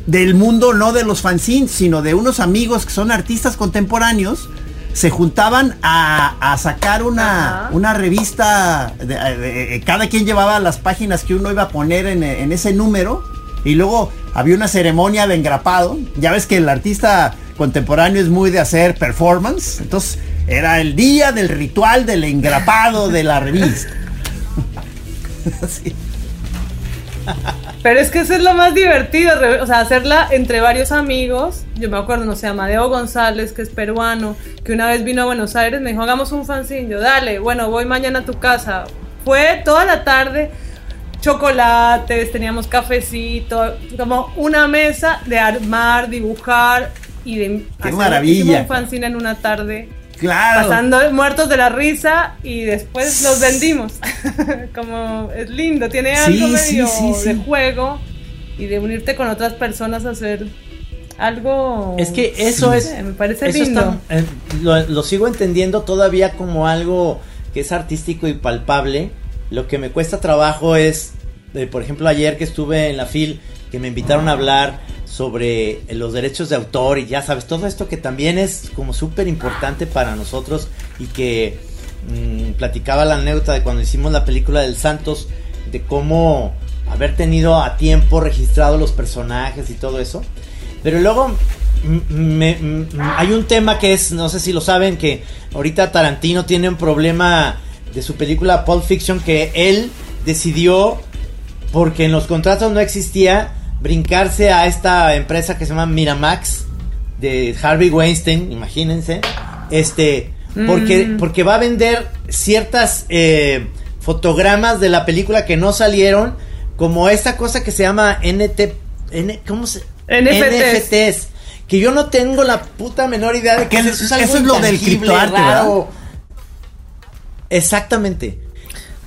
del mundo no de los fanzines, sino de unos amigos que son artistas contemporáneos, se juntaban a, a sacar una, Ajá. una revista, de- de- de- cada quien llevaba las páginas que uno iba a poner en, en ese número, y luego había una ceremonia de engrapado, ya ves que el artista contemporáneo es muy de hacer performance, entonces era el día del ritual del engrapado de la revista. Pero es que eso es lo más divertido, o sea, hacerla entre varios amigos. Yo me acuerdo, no sé, Amadeo González, que es peruano, que una vez vino a Buenos Aires, me dijo, hagamos un fanzine. Yo, dale, bueno, voy mañana a tu casa. Fue toda la tarde, chocolates, teníamos cafecito, como una mesa de armar, dibujar y de hacer- maravilla. un fanzine en una tarde Claro. pasando muertos de la risa y después los vendimos. Como es lindo, tiene algo sí, medio sí, sí. de juego y de unirte con otras personas a hacer algo. Es que eso Sí. es. Me parece eso lindo. está- eh, lo, lo sigo entendiendo todavía como algo que es artístico y palpable. Lo que me cuesta trabajo es, eh, por ejemplo, ayer que estuve en la FIL, que me invitaron a hablar sobre eh, los derechos de autor y ya sabes, todo esto que también es como súper importante para nosotros y que mm, platicaba la anécdota de cuando hicimos la película del Santos, de cómo haber tenido a tiempo registrado los personajes y todo eso. Pero luego m- me- m- hay un tema que es, no sé si lo saben, que ahorita Tarantino tiene un problema de su película Pulp Fiction que él decidió, porque en los contratos no existía, brincarse a esta empresa que se llama Miramax de Harvey Weinstein, imagínense, este, porque, Mm. porque va a vender ciertas eh, fotogramas de la película que no salieron, como esta cosa que se llama NT, N, ¿cómo se? NFTs. NFTs, que yo no tengo la puta menor idea de que Que eso es eso algo es lo del criptoarte, raro. Exactamente.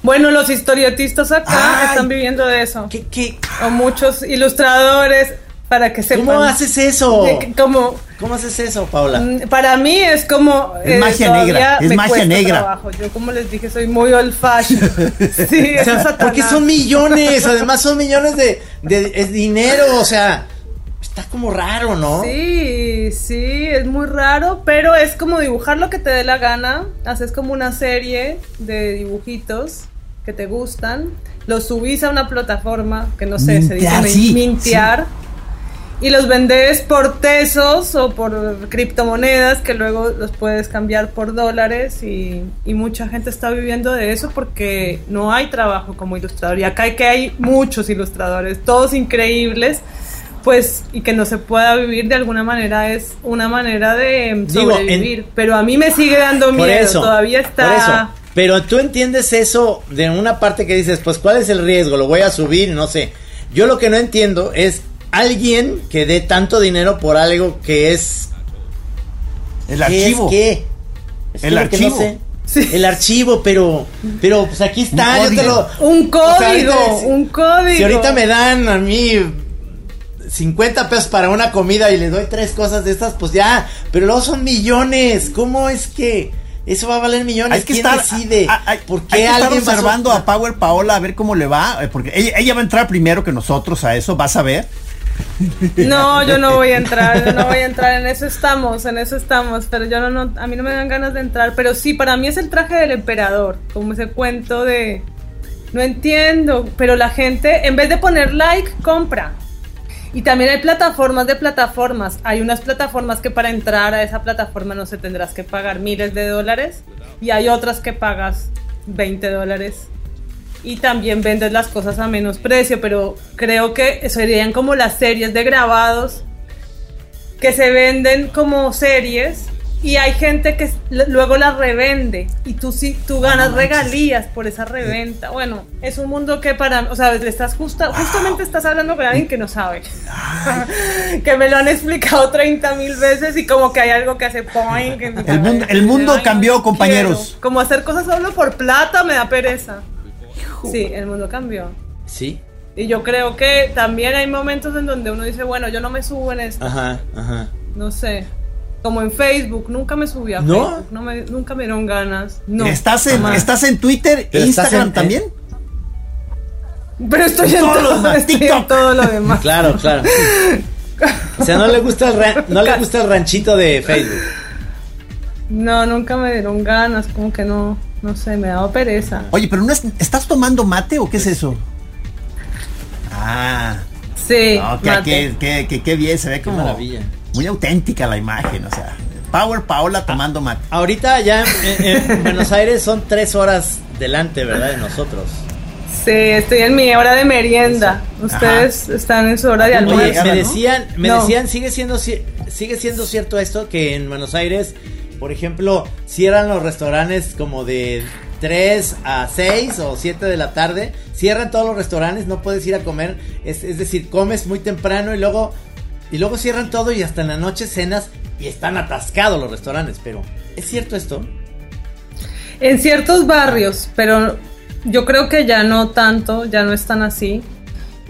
Bueno, los historietistas acá Ay. están viviendo de eso. ¿Qué, qué, O muchos ilustradores para que sepan. ¿Cómo haces eso? Como ¿Cómo haces eso, Paula? Mm, Para mí es como. Es magia todavía negra, es magia negra. trabajo. Yo, como les dije, soy muy old fashion. sí, O sea, porque son millones, además son millones de, de es dinero, o sea, está como raro, ¿no? Sí, sí, es muy raro, pero es como dibujar lo que te dé la gana. Haces como una serie de dibujitos que te gustan, los subís a una plataforma que no sé, se dice Mintear, sí, mintear. Y los vendes por tesos o por criptomonedas que luego los puedes cambiar por dólares y, y mucha gente está viviendo de eso porque no hay trabajo como ilustrador. Y acá hay que hay muchos ilustradores, todos increíbles, pues y que no se pueda vivir de alguna manera es una manera de Digo, sobrevivir. en- Pero a mí me sigue dando miedo, eso, todavía está... Pero tú entiendes eso de una parte que dices, pues ¿cuál es el riesgo? Lo voy a subir, no sé. Yo lo que no entiendo es alguien que dé tanto dinero por algo que es El ¿Qué archivo. es qué? Es El que lo que no archivo. sé. Sí. El archivo, pero pero pues aquí está, Un yo te código. lo Un O sea, código, un código. Si ahorita me dan a mí 50 pesos para una comida y le doy tres cosas de estas, pues ya, pero luego son millones. ¿Cómo es que eso va a valer millones? Hay que ¿Quién estar, decide? a- a- hay ¿Por hay qué que estar alguien va a observando a Power Paola a ver cómo le va, eh, porque ella, ella va a entrar primero que nosotros a eso, vas a ver. No, yo no voy a entrar, yo no voy a entrar, en eso estamos, en eso estamos, pero yo no, no, a mí no me dan ganas de entrar, pero sí, para mí es el traje del emperador, como ese cuento de, no entiendo, pero la gente, en vez de poner like, compra. Y también hay plataformas de plataformas, hay unas plataformas que para entrar a esa plataforma no se tendrás que pagar miles de dólares, y hay otras que pagas 20 dólares. Y también vendes las cosas a menos precio, pero creo que serían como las series de grabados que se venden como series y hay gente que luego las revende y tú sí tú ganas regalías por esa reventa. Bueno, es un mundo que para, o sea, le estás justa, justamente estás hablando con alguien que no sabe. que me lo han explicado 30 mil veces y como que hay algo que hace point. El mundo- el mundo cambió, compañeros. Como hacer cosas solo por plata me da pereza. Sí, el mundo cambió. Sí. Y yo creo que también hay momentos en donde uno dice, bueno, yo no me subo en esto, Ajá, ajá. no sé. Como en Facebook, nunca me subí a ¿No? Facebook, no me, nunca me dieron ganas. No. ¿Estás, en, jamás. ¿Estás en Twitter e Instagram en- también? Pero estoy en Todo lo todo, demás, estoy en TikTok. todo lo demás. Claro, claro. O sea, no le gusta el ran- no le gusta el ranchito de Facebook. No, nunca me dieron ganas, como que no, no sé, me daba pereza. Oye, pero no es- ¿estás tomando mate o qué es eso? Ah, Sí, no, que, mate. que- que- que- qué bien, se ve como maravilla. Muy auténtica la imagen, o sea, Power Paola tomando mate. Ahorita ya en, en Buenos Aires son tres horas delante, ¿verdad? De nosotros. Sí, estoy en mi hora de merienda. Ustedes están en su hora de almuerzo. Oye, me decían, me No. decían, sigue siendo sigue siendo cierto esto que en Buenos Aires, por ejemplo, cierran los restaurantes como de 3 a 6 o 7 de la tarde, cierran todos los restaurantes, no puedes ir a comer, es, es decir, comes muy temprano y luego y luego cierran todo y hasta en la noche cenas y están atascados los restaurantes, pero ¿es cierto esto? En ciertos barrios, pero yo creo que ya no tanto, ya no están así.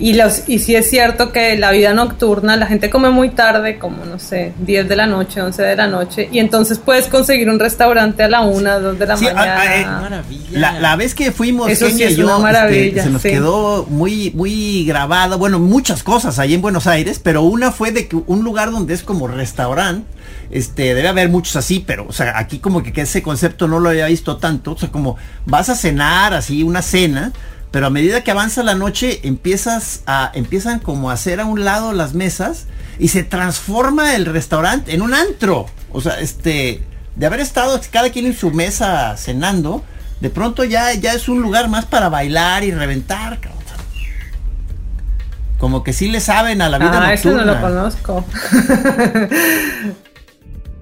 Y, los, y sí es cierto que la vida nocturna, la gente come muy tarde, como no sé, 10 de la noche, 11 de la noche, y entonces puedes conseguir un restaurante a la 1, 2 de la Sí, a- mañana. a- eh, Maravilla. La, la vez que fuimos, Eso sí es yo, una maravilla, este, se nos sí. quedó muy, muy grabada, bueno, muchas cosas ahí en Buenos Aires, pero una fue de que un lugar donde es como restaurante, este, debe haber muchos así, pero, o sea, aquí como que, que ese concepto no lo había visto tanto, o sea, como vas a cenar, así, una cena, pero a medida que avanza la noche, empiezas a, empiezan como a hacer a un lado las mesas y se transforma el restaurante en un antro, o sea, este, de haber estado cada quien en su mesa cenando, de pronto ya, ya es un lugar más para bailar y reventar, cabrón. Como que sí le saben a la vida Ah, eso no nocturna. lo conozco.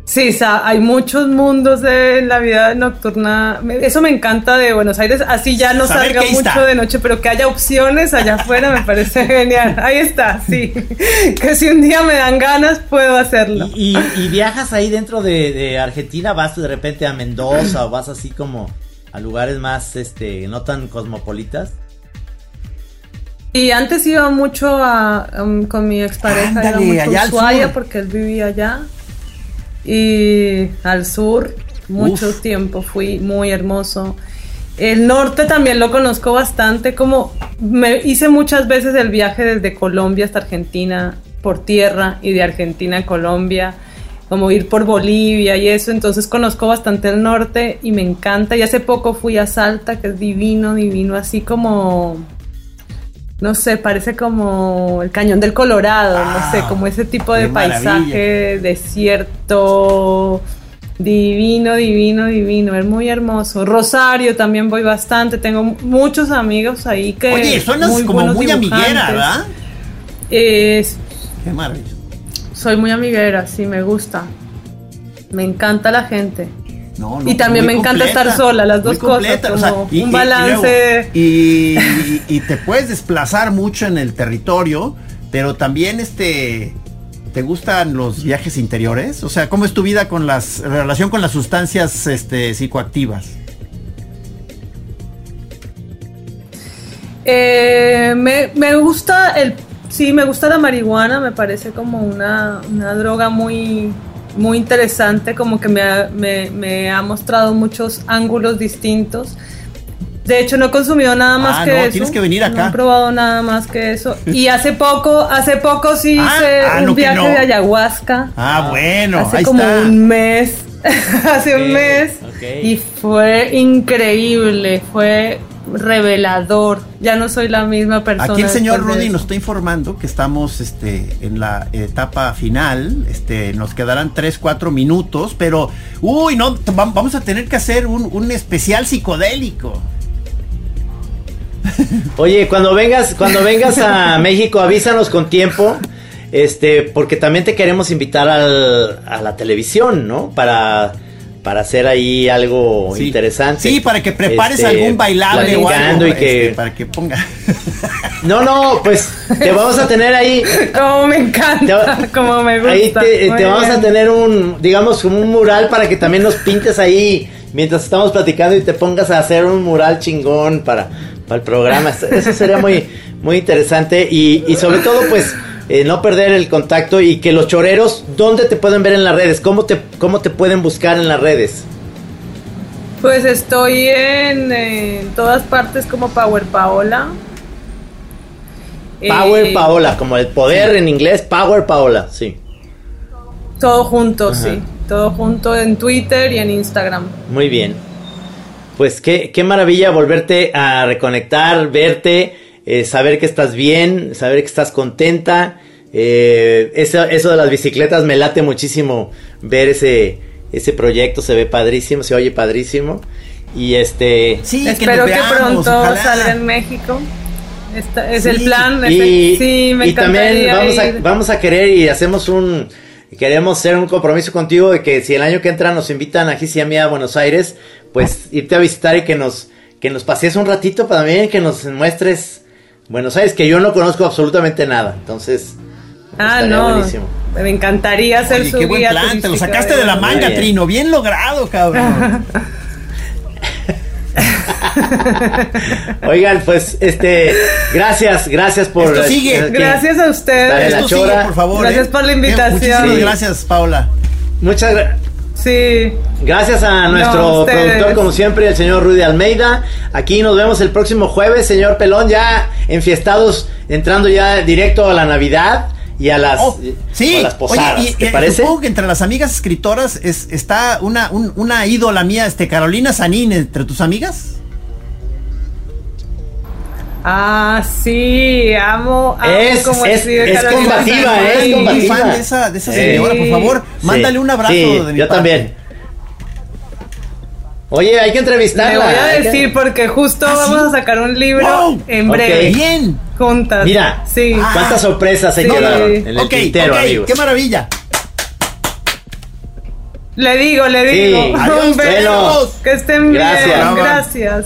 Sí, hay muchos mundos de la vida nocturna. Eso me encanta de Buenos Aires. Así ya no Saber salga mucho está. de noche, pero que haya opciones allá afuera me parece genial. Ahí está, sí. Que si un día me dan ganas, puedo hacerlo. ¿Y, y- y viajas ahí dentro de, de Argentina? ¿Vas de repente a Mendoza o vas así como a lugares más, este, no tan cosmopolitas? Y antes iba mucho a, um, con mi expareja, Ándale, mucho allá a al Ushuaia porque él vivía allá. Y al sur, mucho Uf. tiempo fui, muy hermoso. El norte también lo conozco bastante, como me hice muchas veces el viaje desde Colombia hasta Argentina por tierra y de Argentina a Colombia, como ir por Bolivia y eso, entonces conozco bastante el norte y me encanta. Y hace poco fui a Salta, que es divino, divino, así como no sé, parece como el cañón del Colorado, no sé, como ese tipo de maravilla. paisaje, desierto, divino, divino, divino, es muy hermoso. Rosario también voy bastante, tengo muchos amigos ahí que... Oye, suenas como buenos muy amiguera. ¿verdad? Es- Qué maravilla. soy muy amiguera, sí, me gusta. Me encanta la gente. No, no, Y también me encanta estar sola, las dos cosas, como un balance. Y, y- y te puedes desplazar mucho en el territorio, pero también este ¿Te gustan los viajes interiores? O sea, ¿cómo es tu vida con las relación con las sustancias este, psicoactivas? Eh, me, me gusta el sí me gusta la marihuana me parece como una, una droga muy muy interesante como que me ha, me, me ha mostrado muchos ángulos distintos. De hecho no he consumido nada más Ah, que no, eso. tienes que venir acá. no he probado nada más que eso. Y hace poco hace poco sí Ah, hice ah, un no viaje no. de ayahuasca. Ah, bueno, hace ahí como está. un mes. Hace un mes. y fue increíble. Fue revelador ya no soy la misma persona Aquí el señor de Rudy nos está informando que estamos este, en la etapa final. Este, nos quedarán 3, 4 minutos, pero uy, no, vamos a tener que hacer un, un especial psicodélico. Oye, cuando vengas, cuando vengas a México, avísanos con tiempo. Este, porque también te queremos invitar al, a la televisión, ¿no? Para, para hacer ahí algo Sí. interesante. Sí, para que prepares Este, algún bailable o algo. platicando y que. este, para que ponga. No, no, pues te vamos a tener ahí. como me encanta Te- como me gusta Ahí te, vamos a tener un, digamos, como un mural para que también nos pintes ahí mientras estamos platicando y te pongas a hacer un mural chingón para, para el programa. Eso- Eso sería muy, muy interesante y, y sobre todo, pues, eh, no perder el contacto y que los choreros, ¿dónde te pueden ver en las redes? ¿Cómo te, cómo te pueden buscar en las redes? pues estoy en, en todas partes como Power Paola Power Eh, Paola, como el poder en inglés, Power Paola, sí. todo junto Ajá. sí todo junto en Twitter y en Instagram Muy bien. Pues qué, qué maravilla volverte a reconectar, verte, eh, saber que estás bien, saber que estás contenta. Eh, eso, eso de las bicicletas me late muchísimo ver ese, ese proyecto, se ve padrísimo, se oye padrísimo. Y este... Sí, espero que, veamos, pronto ojalá. salga en México Esta- es Sí, el plan Y, sí me y también vamos a, vamos a querer y hacemos un... Queremos hacer un compromiso contigo de que si el año que entra nos invitan a Gis y a mí a Buenos Aires, pues irte a visitar y que nos, que nos pasees un ratito para también que nos muestres Buenos Aires, que yo no conozco absolutamente nada. Entonces, Ah, no. buenísimo. Me encantaría ser Oye, su qué buen guía plan, te lo sacaste de la manga, bien. Trino. Bien logrado, cabrón. Oigan, pues, este, gracias, gracias por. Esto sigue. Gracias a ustedes. la Esto sigue, chora. por favor. Gracias ¿eh? por la invitación. Muchísimas Sí. gracias, Paula. Muchas gra- Sí. gracias a nuestro productor, como siempre, el señor Rudy Almeida. Aquí nos vemos el próximo jueves, señor Pelón, ya enfiestados, entrando ya directo a la Navidad y a las, Oh, sí, o a las posadas. Oye, y, ¿Te parece? Supongo que entre las amigas escritoras es, está una, un- una ídola mía, este Carolina Sanín, entre tus amigas. Ah, sí, amo, amo Es- como es- es combativa, es Soy muy combativa. fan de esa, de esa Sí. señora, por favor. Sí. Mándale un abrazo Sí, de mi yo parte. también. Oye, hay que Le entrevistarla. voy a hay que- decir porque justo ¿Ah, vamos sí? a sacar un libro Wow. en breve. Bien. Juntas. Mira, Sí. cuántas sorpresas se Sí. quedaron en el ok, tintero, ok, amigos. qué maravilla. Le digo, le Sí. digo. Adiós, Un beso. bueno. Que estén Gracias. bien. Gracias.